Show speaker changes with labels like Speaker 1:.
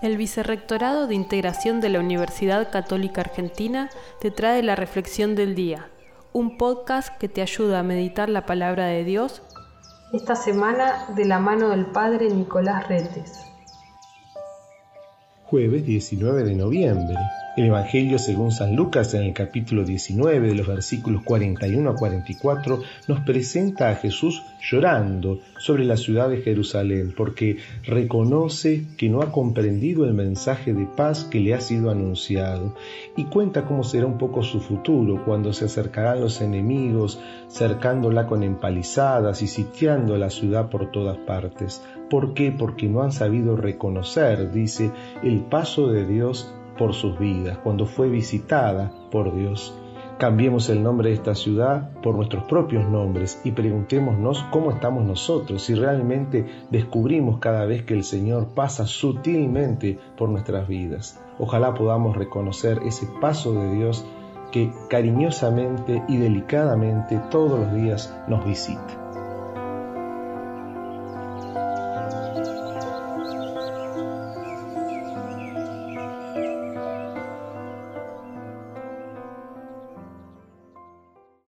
Speaker 1: El Vicerrectorado de Integración de la Universidad Católica Argentina te trae la Reflexión del Día, un podcast que te ayuda a meditar la palabra de Dios. Esta semana de la mano del Padre Nicolás Retes.
Speaker 2: Jueves 19 de noviembre. El Evangelio según San Lucas en el capítulo 19 de los versículos 41 a 44 nos presenta a Jesús llorando sobre la ciudad de Jerusalén porque reconoce que no ha comprendido el mensaje de paz que le ha sido anunciado y cuenta cómo será un poco su futuro cuando se acercarán los enemigos cercándola con empalizadas y sitiando la ciudad por todas partes. ¿Por qué? Porque no han sabido reconocer, dice, el paso de Dios por sus vidas, cuando fue visitada por Dios. Cambiemos el nombre de esta ciudad por nuestros propios nombres y preguntémonos cómo estamos nosotros, si realmente descubrimos cada vez que el Señor pasa sutilmente por nuestras vidas. Ojalá podamos reconocer ese paso de Dios que cariñosamente y delicadamente todos los días nos visita.